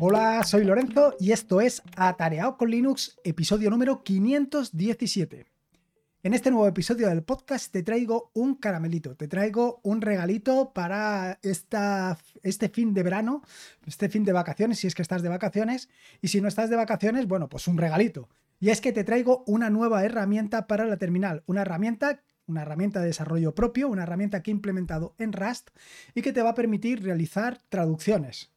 Hola, soy Lorenzo y esto es Atareado con Linux, episodio número 517. En este nuevo episodio del podcast te traigo un caramelito, te traigo un regalito para esta, este fin de verano, este fin de vacaciones, si es que estás de vacaciones, y si no estás de vacaciones, bueno, pues un regalito. Y es que te traigo una nueva herramienta para la terminal, una herramienta una herramienta de desarrollo propio, una herramienta que he implementado en Rust y que te va a permitir realizar traducciones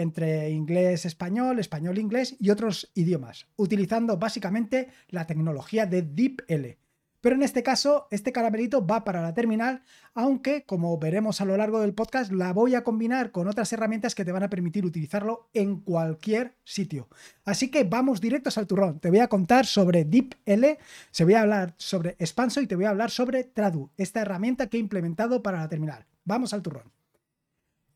entre inglés, español, español, inglés y otros idiomas, utilizando básicamente la tecnología de DeepL. Pero en este caso, este caramelito va para la terminal, aunque, como veremos a lo largo del podcast, la voy a combinar con otras herramientas que te van a permitir utilizarlo en cualquier sitio. Así que vamos directos al turrón. Te voy a contar sobre DeepL, se voy a hablar sobre Expanso y te voy a hablar sobre Tradu, esta herramienta que he implementado para la terminal. Vamos al turrón.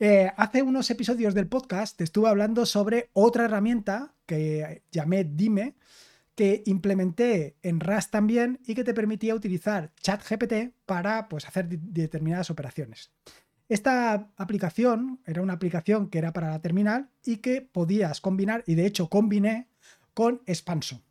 Eh, hace unos episodios del podcast te estuve hablando sobre otra herramienta que llamé Dime, que implementé en Rust también y que te permitía utilizar ChatGPT para pues, hacer determinadas operaciones. Esta aplicación era una aplicación que era para la terminal y que podías combinar, y de hecho combiné con Expanso.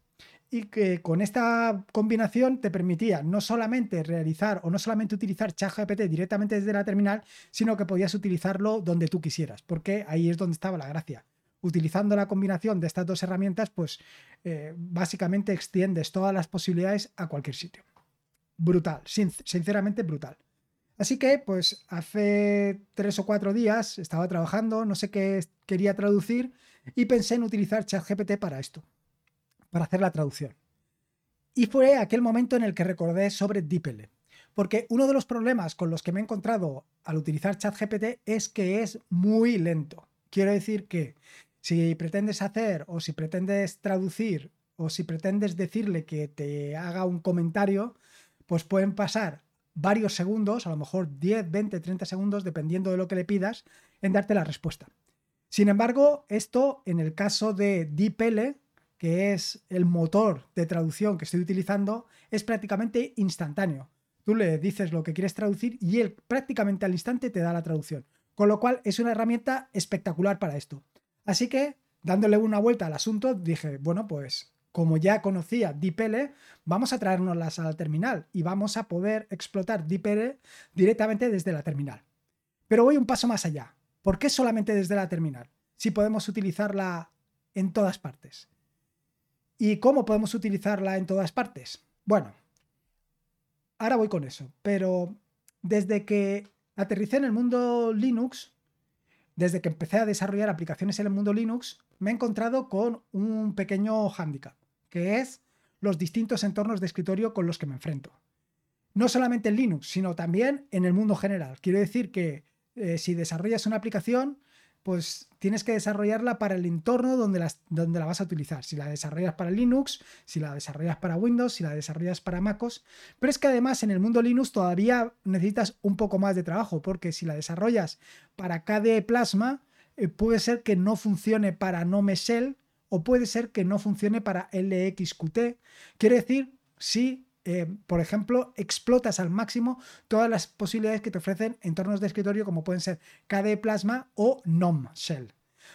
Y que con esta combinación te permitía no solamente realizar o no solamente utilizar ChatGPT directamente desde la terminal, sino que podías utilizarlo donde tú quisieras, porque ahí es donde estaba la gracia utilizando la combinación de estas dos herramientas, pues eh, básicamente extiendes todas las posibilidades a cualquier sitio. Brutal, sinceramente brutal. Así que, pues hace tres o cuatro días estaba trabajando, no sé qué quería traducir y pensé en utilizar ChatGPT para esto, para hacer la traducción. Y fue aquel momento en el que recordé sobre DeepL. Porque uno de los problemas con los que me he encontrado al utilizar ChatGPT es que es muy lento. Quiero decir que si pretendes hacer o si pretendes traducir o si pretendes decirle que te haga un comentario, pues pueden pasar varios segundos, a lo mejor 10, 20, 30 segundos, dependiendo de lo que le pidas, en darte la respuesta. Sin embargo, esto en el caso de DeepL, que es el motor de traducción que estoy utilizando, es prácticamente instantáneo. Tú le dices lo que quieres traducir y él prácticamente al instante te da la traducción. Con lo cual es una herramienta espectacular para esto. Así que, dándole una vuelta al asunto, dije, bueno, pues como ya conocía DeepL, vamos a traernoslas a la terminal y vamos a poder explotar DeepL directamente desde la terminal. Pero voy un paso más allá. ¿Por qué solamente desde la terminal? Si podemos utilizarla en todas partes. ¿Y cómo podemos utilizarla en todas partes? Bueno, ahora voy con eso, pero desde que aterricé en el mundo Linux, desde que empecé a desarrollar aplicaciones en el mundo Linux, me he encontrado con un pequeño hándicap, que es los distintos entornos de escritorio con los que me enfrento. No solamente en Linux, sino también en el mundo general. Quiero decir que eh, si desarrollas una aplicación, pues tienes que desarrollarla para el entorno donde, donde, la vas a utilizar. Si la desarrollas para Linux, si la desarrollas para Windows, si la desarrollas para MacOS. Pero es que además en el mundo Linux todavía necesitas un poco más de trabajo, porque si la desarrollas para KDE Plasma, eh, puede ser que no funcione para Nome Shell o puede ser que no funcione para LXQT. Quiere decir, si eh, por ejemplo, explotas al máximo todas las posibilidades que te ofrecen entornos de escritorio como pueden ser KDE Plasma o NOM Shell.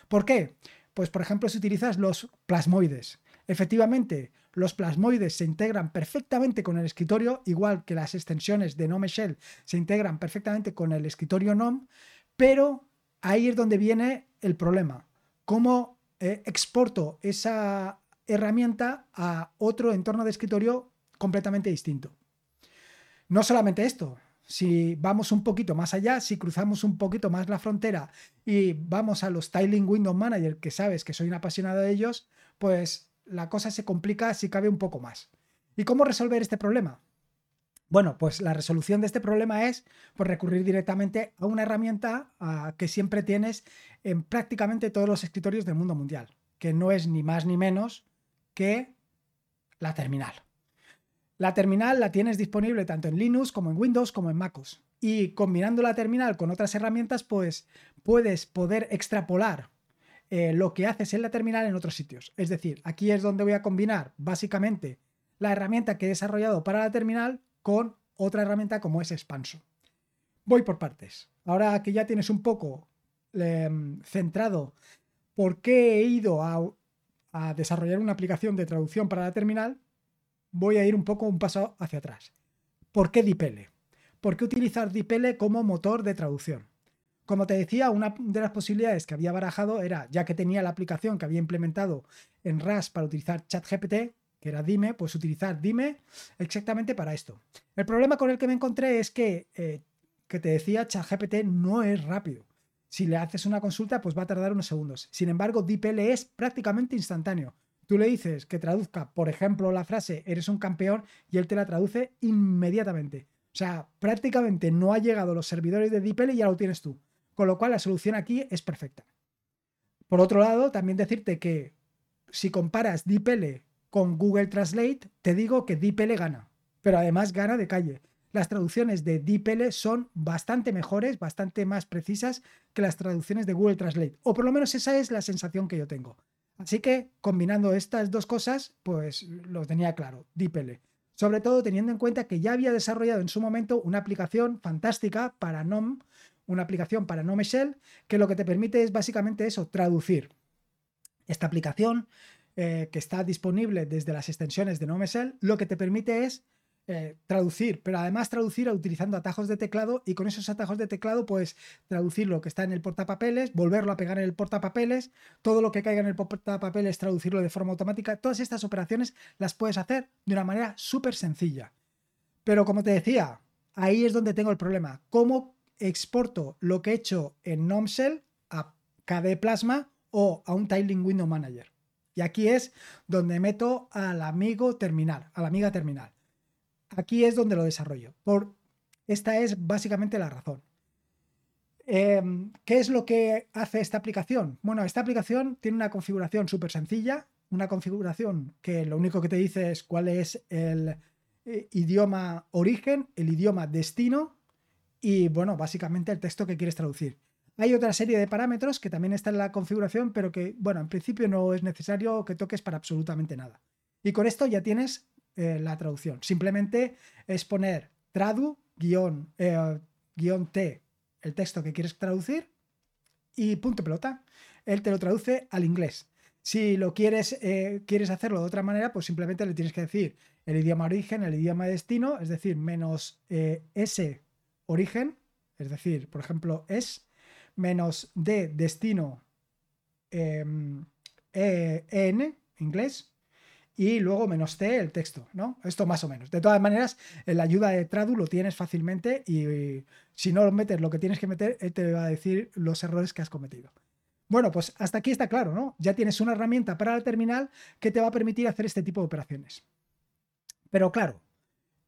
¿Por qué? Pues por ejemplo, si utilizas los plasmoides. Efectivamente, los plasmoides se integran perfectamente con el escritorio, igual que las extensiones de Nome Shell se integran perfectamente con el escritorio NOM, pero ahí es donde viene el problema. ¿Cómo eh, exporto esa herramienta a otro entorno de escritorio completamente distinto. No solamente esto, si vamos un poquito más allá, si cruzamos un poquito más la frontera y vamos a los Styling Window Manager, que sabes que soy un apasionado de ellos, pues la cosa se complica si cabe un poco más. ¿Y cómo resolver este problema? Bueno, pues la resolución de este problema es pues, recurrir directamente a una herramienta que siempre tienes en prácticamente todos los escritorios del mundo mundial, que no es ni más ni menos que la terminal. La terminal la tienes disponible tanto en Linux como en Windows como en MacOS. Y combinando la terminal con otras herramientas, pues puedes poder extrapolar eh, lo que haces en la terminal en otros sitios. Es decir, aquí es donde voy a combinar básicamente la herramienta que he desarrollado para la terminal con otra herramienta como es Expanso. Voy por partes. Ahora que ya tienes un poco em, centrado por qué he ido a, a desarrollar una aplicación de traducción para la terminal, voy a ir un poco un paso hacia atrás. ¿Por qué DeepL? ¿Por qué utilizar DeepL como motor de traducción? Como te decía, una de las posibilidades que había barajado era, ya que tenía la aplicación que había implementado en RAS para utilizar ChatGPT, que era Dime, pues utilizar Dime exactamente para esto. El problema con el que me encontré es que, eh, que te decía, ChatGPT no es rápido. Si le haces una consulta, pues va a tardar unos segundos. Sin embargo, DeepL es prácticamente instantáneo. Tú le dices que traduzca, por ejemplo, la frase eres un campeón y él te la traduce inmediatamente. O sea, prácticamente no ha llegado los servidores de DeepL y ya lo tienes tú. Con lo cual la solución aquí es perfecta. Por otro lado, también decirte que si comparas DeepL con Google Translate, te digo que DeepL gana, pero además gana de calle. Las traducciones de DeepL son bastante mejores, bastante más precisas que las traducciones de Google Translate, o por lo menos esa es la sensación que yo tengo. Así que combinando estas dos cosas, pues lo tenía claro, DeepL. Sobre todo teniendo en cuenta que ya había desarrollado en su momento una aplicación fantástica para NOM, una aplicación para NOM Shell, que lo que te permite es básicamente eso, traducir. Esta aplicación eh, que está disponible desde las extensiones de NomeShell, lo que te permite es eh, traducir, pero además traducir utilizando atajos de teclado y con esos atajos de teclado puedes traducir lo que está en el portapapeles, volverlo a pegar en el portapapeles, todo lo que caiga en el portapapeles traducirlo de forma automática. Todas estas operaciones las puedes hacer de una manera súper sencilla. Pero como te decía, ahí es donde tengo el problema. ¿Cómo exporto lo que he hecho en NomShell a KDE Plasma o a un Tiling Window Manager? Y aquí es donde meto al amigo terminal, a la amiga terminal. Aquí es donde lo desarrollo. Por, esta es básicamente la razón. Em, ¿Qué es lo que hace esta aplicación? Bueno, esta aplicación tiene una configuración súper sencilla, una configuración que lo único que te dice es cuál es el eh, idioma origen, el idioma destino y, bueno, básicamente el texto que quieres traducir. Hay otra serie de parámetros que también están en la configuración, pero que, bueno, en principio no es necesario que toques para absolutamente nada. Y con esto ya tienes eh, la traducción. Simplemente es poner tradu guion, eh, T, el texto que quieres traducir, y punto pelota. Él te lo traduce al inglés. Si lo quieres, eh, quieres hacerlo de otra manera, pues simplemente le tienes que decir el idioma origen, el idioma destino, es decir, menos ese origen, es decir, por ejemplo, es menos de destino em, e, en inglés y luego menos t el texto, ¿no? Esto más o menos. De todas maneras, en la ayuda de Tradu lo tienes fácilmente y, si no lo metes lo que tienes que meter, él te va a decir los errores que has cometido. Bueno, pues hasta aquí está claro, ¿no? Ya tienes una herramienta para el terminal que te va a permitir hacer este tipo de operaciones. Pero claro,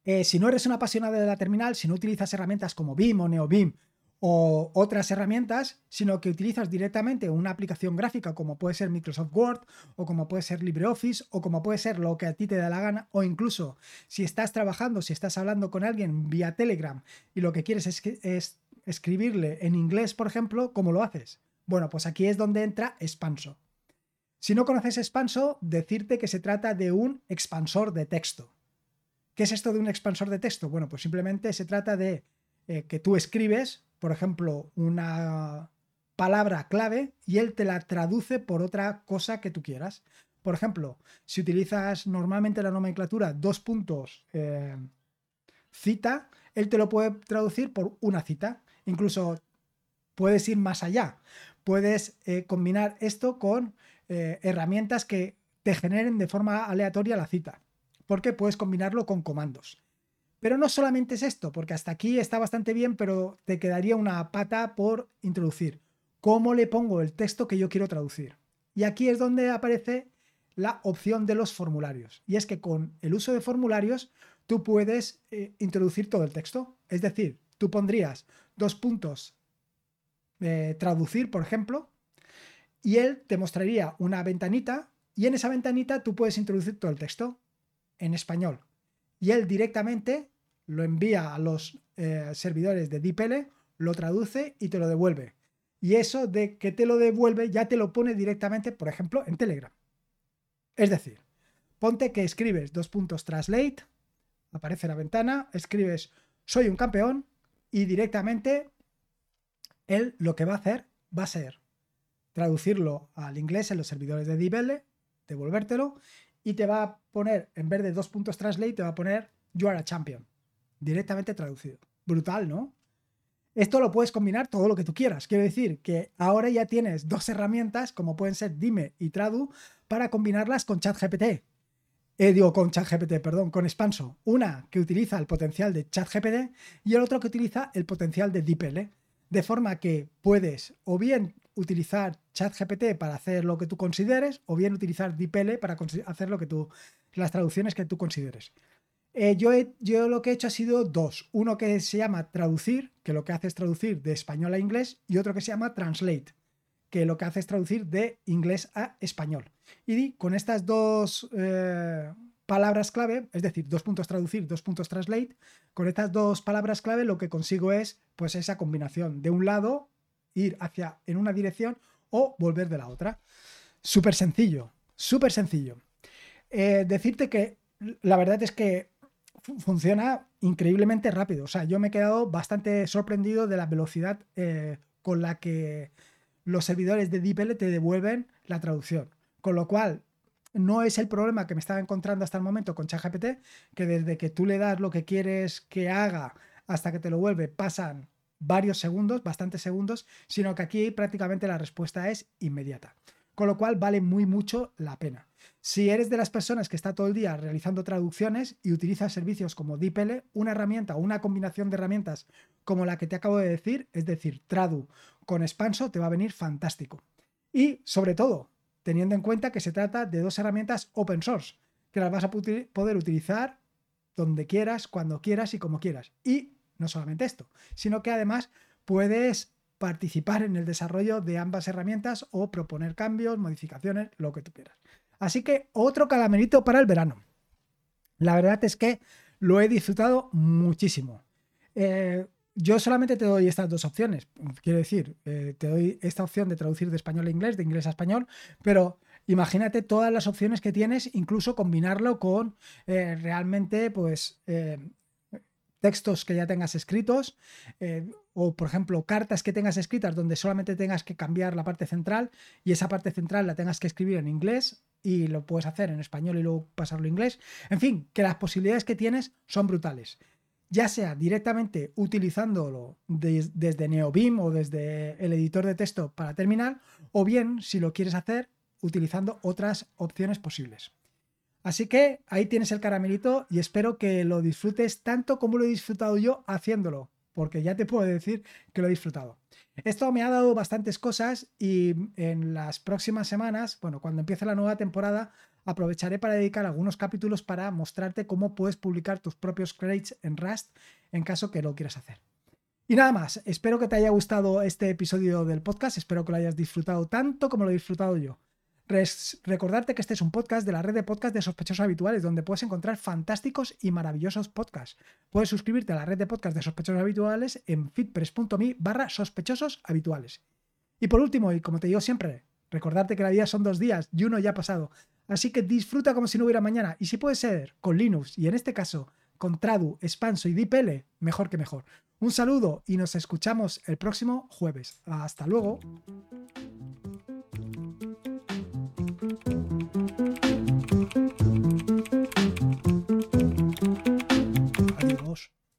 eh, si no eres un apasionado de la terminal, si no utilizas herramientas como BIM o NeoBIM o otras herramientas, sino que utilizas directamente una aplicación gráfica como puede ser Microsoft Word o como puede ser LibreOffice o como puede ser lo que a ti te da la gana o incluso si estás trabajando, si estás hablando con alguien vía Telegram y lo que quieres es, es escribirle en inglés, por ejemplo, ¿cómo lo haces? Bueno, pues aquí es donde entra Expanso. Si no conoces Expanso, decirte que se trata de un expansor de texto. ¿Qué es esto de un expansor de texto? Bueno, pues simplemente se trata de eh, que tú escribes por ejemplo, una palabra clave y él te la traduce por otra cosa que tú quieras. Por ejemplo, si utilizas normalmente la nomenclatura dos puntos eh, cita, él te lo puede traducir por una cita. Incluso puedes ir más allá. Puedes eh, combinar esto con eh, herramientas que te generen de forma aleatoria la cita. Porque puedes combinarlo con comandos. Pero no solamente es esto, porque hasta aquí está bastante bien, pero te quedaría una pata por introducir. ¿Cómo le pongo el texto que yo quiero traducir? Y aquí es donde aparece la opción de los formularios. Y es que con el uso de formularios tú puedes eh, introducir todo el texto. Es decir, tú pondrías dos puntos eh, traducir, por ejemplo, y él te mostraría una ventanita y en esa ventanita tú puedes introducir todo el texto en español. Y él directamente lo envía a los eh, servidores de DeepL, lo traduce y te lo devuelve. Y eso de que te lo devuelve ya te lo pone directamente, por ejemplo, en Telegram. Es decir, ponte que escribes dos puntos translate, aparece la ventana, escribes soy un campeón y directamente él lo que va a hacer va a ser traducirlo al inglés en los servidores de DeepL, devolvértelo y te va a poner, en vez de dos puntos translate, te va a poner You are a champion. Directamente traducido. Brutal, ¿no? Esto lo puedes combinar todo lo que tú quieras. Quiero decir que ahora ya tienes dos herramientas, como pueden ser Dime y Tradu, para combinarlas con ChatGPT. Eh, digo, con ChatGPT, perdón, con Expanso. Una que utiliza el potencial de ChatGPT y el otro que utiliza el potencial de DeepL. De forma que puedes o bien utilizar ChatGPT para hacer lo que tú consideres o bien utilizar DeepL para hacer lo que tú, las traducciones que tú consideres. Eh, yo, yo lo que he hecho ha sido dos. Uno que se llama traducir, que lo que hace es traducir de español a inglés, y otro que se llama translate, que lo que hace es traducir de inglés a español. Y con estas dos eh, palabras clave, es decir, dos puntos traducir, dos puntos translate, con estas dos palabras clave lo que consigo es pues esa combinación. De un lado, ir hacia en una dirección o volver de la otra. Súper sencillo, súper sencillo. Eh, decirte que la verdad es que funciona increíblemente rápido. O sea, yo me he quedado bastante sorprendido de la velocidad eh, con la que los servidores de DeepL te devuelven la traducción. Con lo cual, no es el problema que me estaba encontrando hasta el momento con ChatGPT, que desde que tú le das lo que quieres que haga hasta que te lo vuelve pasan varios segundos, bastantes segundos, sino que aquí prácticamente la respuesta es inmediata. Con lo cual vale muy mucho la pena. Si eres de las personas que está todo el día realizando traducciones y utilizas servicios como DeepL, una herramienta o una combinación de herramientas como la que te acabo de decir, es decir, Tradu con Expanso, te va a venir fantástico. Y sobre todo, teniendo en cuenta que se trata de dos herramientas open source, que las vas a poder utilizar donde quieras, cuando quieras y como quieras. Y no solamente esto, sino que además puedes participar en el desarrollo de ambas herramientas o proponer cambios, modificaciones, lo que tú quieras. Así que otro calamerito para el verano. La verdad es que lo he disfrutado muchísimo. Eh, yo solamente te doy estas dos opciones. Quiero decir, eh, te doy esta opción de traducir de español a inglés, de inglés a español, pero imagínate todas las opciones que tienes, incluso combinarlo con eh, realmente, pues, textos que ya tengas escritos o, por ejemplo, cartas que tengas escritas donde solamente tengas que cambiar la parte central y esa parte central la tengas que escribir en inglés y lo puedes hacer en español y luego pasarlo a inglés. En fin, que las posibilidades que tienes son brutales. Ya sea directamente utilizándolo desde NeoBeam o desde el editor de texto para terminar, o bien si lo quieres hacer utilizando otras opciones posibles. Así que ahí tienes el caramelito y espero que lo disfrutes tanto como lo he disfrutado yo haciéndolo, porque ya te puedo decir que lo he disfrutado. Esto me ha dado bastantes cosas y en las próximas semanas, bueno, cuando empiece la nueva temporada, aprovecharé para dedicar algunos capítulos para mostrarte cómo puedes publicar tus propios crates en Rust en caso que lo quieras hacer. Y nada más, espero que te haya gustado este episodio del podcast, espero que lo hayas disfrutado tanto como lo he disfrutado yo recordarte que este es un podcast de la red de podcast de sospechosos habituales, donde puedes encontrar fantásticos y maravillosos podcasts. Puedes suscribirte a la red de podcast de sospechosos habituales en fitpress.me barra sospechosos habituales. Y por último, y como te digo siempre, recordarte que la vida son dos días y uno ya ha pasado. Así que disfruta como si no hubiera mañana. Y si puede ser con Linux y en este caso con Tradu, Expanso y DeepL, mejor que mejor. Un saludo y nos escuchamos el próximo jueves. Hasta luego.